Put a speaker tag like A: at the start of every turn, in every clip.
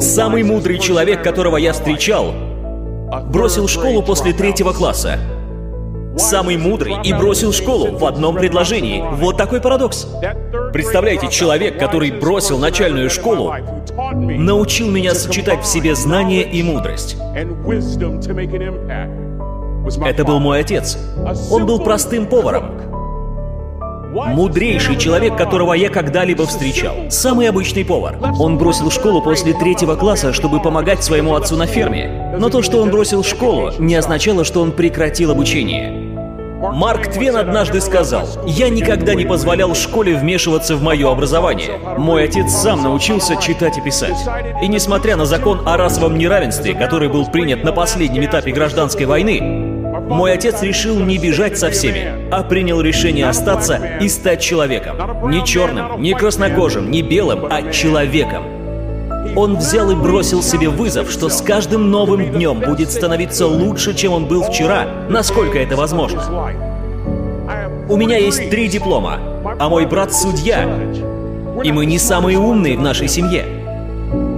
A: Самый мудрый человек, которого я встречал, бросил школу после третьего класса. Самый мудрый и бросил школу в одном предложении. Вот такой парадокс. Представляете, человек, который бросил начальную школу, научил меня сочетать в себе знания и мудрость. Это был мой отец. Он был простым поваром. Мудрейший человек, которого я когда-либо встречал. Самый обычный повар. Он бросил школу после третьего класса, чтобы помогать своему отцу на ферме. Но то, что он бросил школу, не означало, что он прекратил обучение. Марк Твен однажды сказал, «Я никогда не позволял школе вмешиваться в мое образование. Мой отец сам научился читать и писать. И несмотря на закон о расовом неравенстве, который был принят на последнем этапе гражданской войны, мой отец решил не бежать со всеми, а принял решение остаться и стать человеком. Не черным, не краснокожим, не белым, а человеком. Он взял и бросил себе вызов, что с каждым новым днем будет становиться лучше, чем он был вчера, насколько это возможно. У меня есть три диплома, а мой брат судья. И мы не самые умные в нашей семье.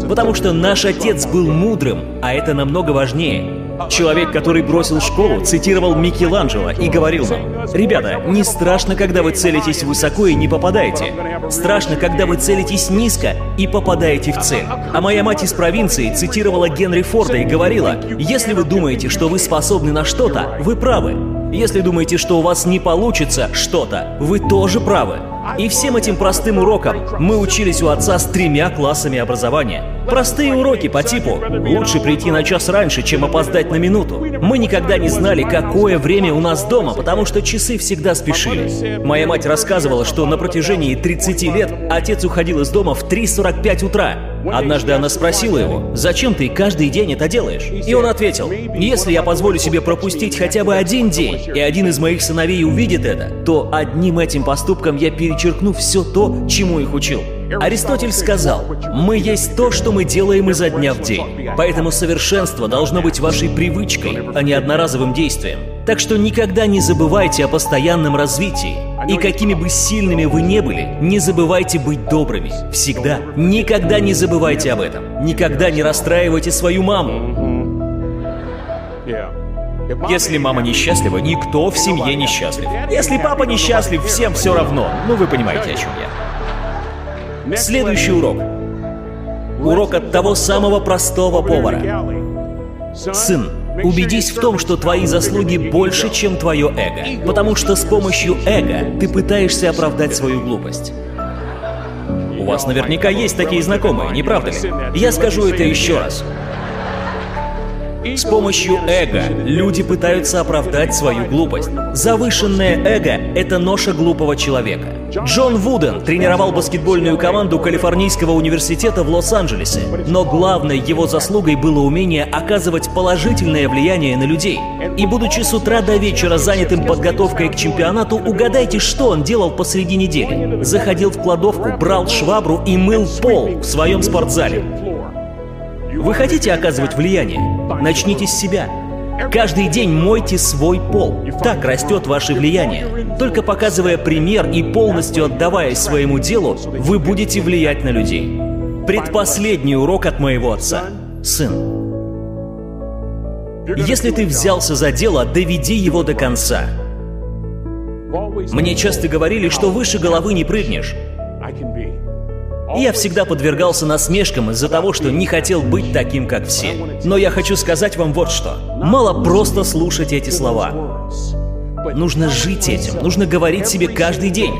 A: Потому что наш отец был мудрым, а это намного важнее. Человек, который бросил школу, цитировал Микеланджело и говорил нам, «Ребята, не страшно, когда вы целитесь высоко и не попадаете. Страшно, когда вы целитесь низко и попадаете в цель». А моя мать из провинции цитировала Генри Форда и говорила, «Если вы думаете, что вы способны на что-то, вы правы. Если думаете, что у вас не получится что-то, вы тоже правы. И всем этим простым урокам мы учились у отца с тремя классами образования. Простые уроки по типу «лучше прийти на час раньше, чем опоздать на минуту». Мы никогда не знали, какое время у нас дома, потому что часы всегда спешили. Моя мать рассказывала, что на протяжении 30 лет отец уходил из дома в 3.45 утра. Однажды она спросила его, «Зачем ты каждый день это делаешь?» И он ответил, «Если я позволю себе пропустить хотя бы один день, и один из моих сыновей увидит это, то одним этим поступком я перечеркну все то, чему их учил». Аристотель сказал, «Мы есть то, что мы делаем изо дня в день, поэтому совершенство должно быть вашей привычкой, а не одноразовым действием. Так что никогда не забывайте о постоянном развитии, и какими бы сильными вы не были, не забывайте быть добрыми. Всегда. Никогда не забывайте об этом. Никогда не расстраивайте свою маму. Если мама несчастлива, никто в семье несчастлив. Если папа несчастлив, всем все равно. Ну, вы понимаете, о чем я. Следующий урок. Урок от того самого простого повара. Сын, Убедись в том, что твои заслуги больше, чем твое эго. Потому что с помощью эго ты пытаешься оправдать свою глупость. У вас наверняка есть такие знакомые, не правда ли? Я скажу это еще раз. С помощью эго люди пытаются оправдать свою глупость. Завышенное эго — это ноша глупого человека. Джон Вуден тренировал баскетбольную команду Калифорнийского университета в Лос-Анджелесе, но главной его заслугой было умение оказывать положительное влияние на людей. И будучи с утра до вечера занятым подготовкой к чемпионату, угадайте, что он делал посреди недели. Заходил в кладовку, брал швабру и мыл пол в своем спортзале. Вы хотите оказывать влияние? Начните с себя. Каждый день мойте свой пол. Так растет ваше влияние. Только показывая пример и полностью отдаваясь своему делу, вы будете влиять на людей. Предпоследний урок от моего отца. Сын, если ты взялся за дело, доведи его до конца. Мне часто говорили, что выше головы не прыгнешь. Я всегда подвергался насмешкам из-за того, что не хотел быть таким, как все. Но я хочу сказать вам вот что. Мало просто слушать эти слова. Нужно жить этим, нужно говорить себе каждый день.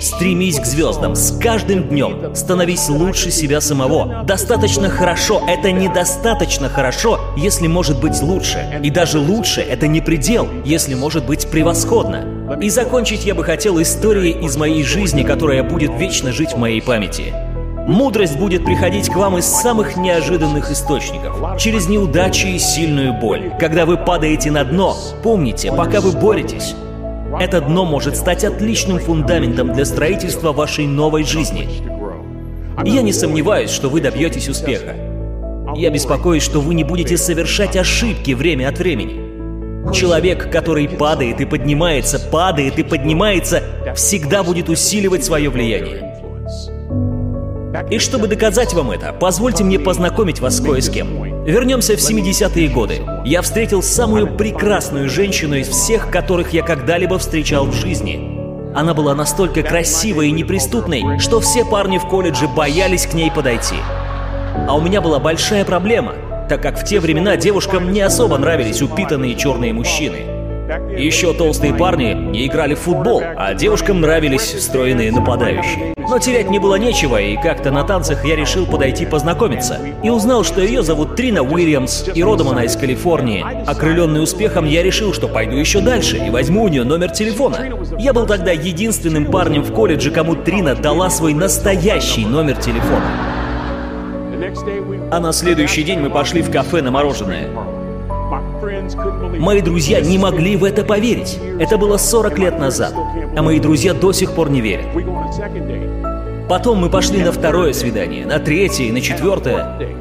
A: Стремись к звездам с каждым днем. Становись лучше себя самого. Достаточно хорошо — это недостаточно хорошо, если может быть лучше. И даже лучше — это не предел, если может быть превосходно. И закончить я бы хотел историей из моей жизни, которая будет вечно жить в моей памяти. Мудрость будет приходить к вам из самых неожиданных источников, через неудачи и сильную боль. Когда вы падаете на дно, помните, пока вы боретесь, это дно может стать отличным фундаментом для строительства вашей новой жизни. Я не сомневаюсь, что вы добьетесь успеха. Я беспокоюсь, что вы не будете совершать ошибки время от времени. Человек, который падает и поднимается, падает и поднимается, всегда будет усиливать свое влияние. И чтобы доказать вам это, позвольте мне познакомить вас кое с кем. Вернемся в 70-е годы. Я встретил самую прекрасную женщину из всех, которых я когда-либо встречал в жизни. Она была настолько красивой и неприступной, что все парни в колледже боялись к ней подойти. А у меня была большая проблема, так как в те времена девушкам не особо нравились упитанные черные мужчины. Еще толстые парни не играли в футбол, а девушкам нравились стройные нападающие. Но терять не было нечего, и как-то на танцах я решил подойти познакомиться. И узнал, что ее зовут Трина Уильямс, и родом она из Калифорнии. Окрыленный успехом, я решил, что пойду еще дальше и возьму у нее номер телефона. Я был тогда единственным парнем в колледже, кому Трина дала свой настоящий номер телефона. А на следующий день мы пошли в кафе на мороженое. Мои друзья не могли в это поверить. Это было 40 лет назад, а мои друзья до сих пор не верят. Потом мы пошли на второе свидание, на третье на четвертое.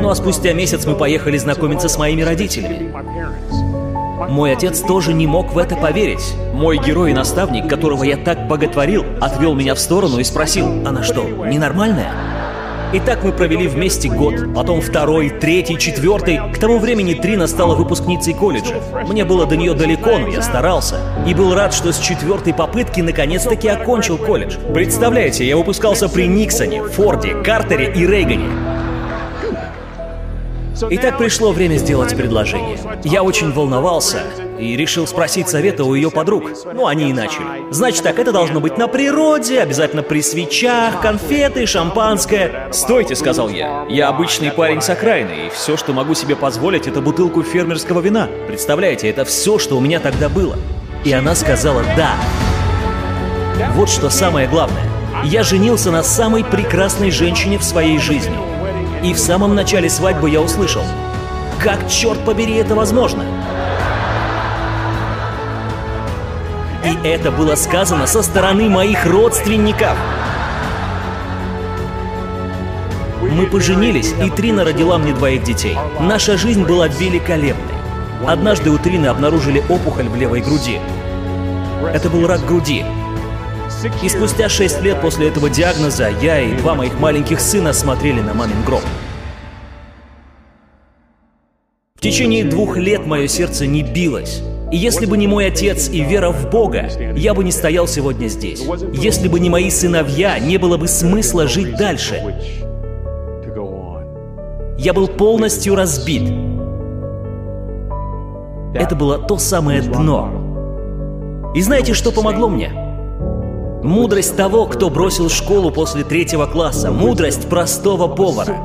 A: Ну а спустя месяц мы поехали знакомиться с моими родителями. Мой отец тоже не мог в это поверить. Мой герой и наставник, которого я так боготворил, отвел меня в сторону и спросил, она что, ненормальная? И так мы провели вместе год, потом второй, третий, четвертый. К тому времени Трина стала выпускницей колледжа. Мне было до нее далеко, но я старался. И был рад, что с четвертой попытки наконец-таки окончил колледж. Представляете, я выпускался при Никсоне, Форде, Картере и Рейгане. И так пришло время сделать предложение. Я очень волновался и решил спросить совета у ее подруг. Ну, они и начали. Значит так, это должно быть на природе, обязательно при свечах, конфеты, шампанское. «Стойте», — сказал я. «Я обычный парень с окраины, и все, что могу себе позволить, это бутылку фермерского вина. Представляете, это все, что у меня тогда было». И она сказала «да». Вот что самое главное. Я женился на самой прекрасной женщине в своей жизни — и в самом начале свадьбы я услышал, как, черт побери, это возможно? И это было сказано со стороны моих родственников. Мы поженились, и Трина родила мне двоих детей. Наша жизнь была великолепной. Однажды у Трины обнаружили опухоль в левой груди. Это был рак груди, и спустя шесть лет после этого диагноза я и два моих маленьких сына смотрели на мамин гроб. В течение двух лет мое сердце не билось. И если бы не мой отец и вера в Бога, я бы не стоял сегодня здесь. Если бы не мои сыновья, не было бы смысла жить дальше. Я был полностью разбит. Это было то самое дно. И знаете, что помогло мне? Мудрость того, кто бросил школу после третьего класса. Мудрость простого повара.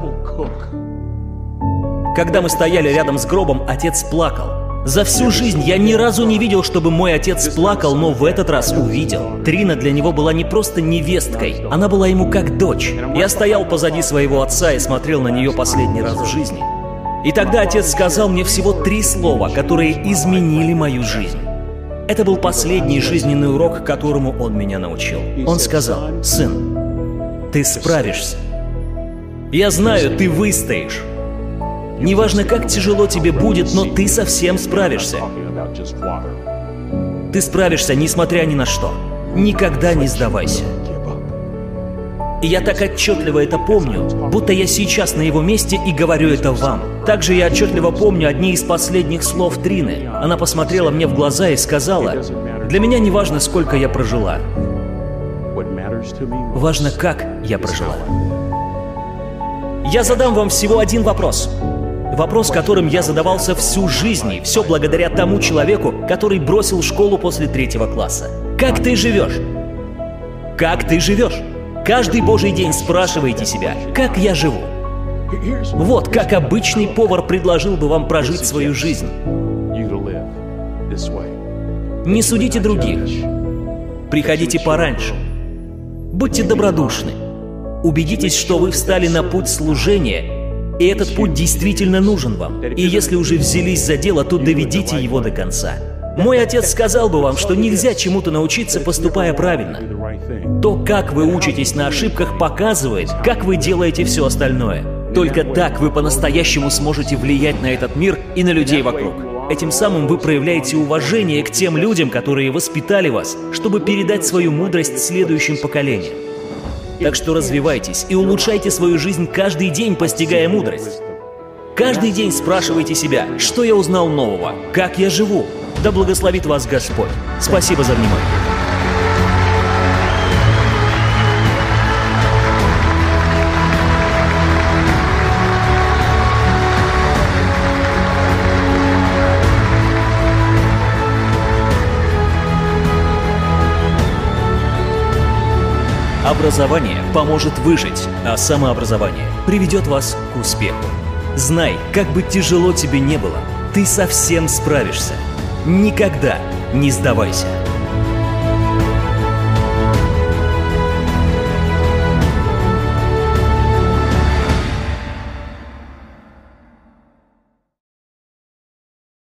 A: Когда мы стояли рядом с гробом, отец плакал. За всю жизнь я ни разу не видел, чтобы мой отец плакал, но в этот раз увидел. Трина для него была не просто невесткой, она была ему как дочь. Я стоял позади своего отца и смотрел на нее последний раз в жизни. И тогда отец сказал мне всего три слова, которые изменили мою жизнь. Это был последний жизненный урок, которому он меня научил. Он сказал, «Сын, ты справишься. Я знаю, ты выстоишь. Неважно, как тяжело тебе будет, но ты совсем справишься. Ты справишься, несмотря ни на что. Никогда не сдавайся. И я так отчетливо это помню, будто я сейчас на его месте и говорю это вам. Также я отчетливо помню одни из последних слов Трины. Она посмотрела мне в глаза и сказала, «Для меня не важно, сколько я прожила. Важно, как я прожила». Я задам вам всего один вопрос. Вопрос, которым я задавался всю жизнь, и все благодаря тому человеку, который бросил школу после третьего класса. Как ты живешь? Как ты живешь? Каждый божий день спрашивайте себя, как я живу? Вот как обычный повар предложил бы вам прожить свою жизнь. Не судите других. Приходите пораньше. Будьте добродушны. Убедитесь, что вы встали на путь служения, и этот путь действительно нужен вам. И если уже взялись за дело, то доведите его до конца. Мой отец сказал бы вам, что нельзя чему-то научиться, поступая правильно. То, как вы учитесь на ошибках, показывает, как вы делаете все остальное. Только так вы по-настоящему сможете влиять на этот мир и на людей вокруг. Этим самым вы проявляете уважение к тем людям, которые воспитали вас, чтобы передать свою мудрость следующим поколениям. Так что развивайтесь и улучшайте свою жизнь каждый день, постигая мудрость. Каждый день спрашивайте себя, что я узнал нового, как я живу. Да благословит вас Господь. Спасибо за внимание. Образование поможет выжить, а самообразование приведет вас к успеху. Знай, как бы тяжело тебе не было, ты совсем справишься. Никогда не сдавайся.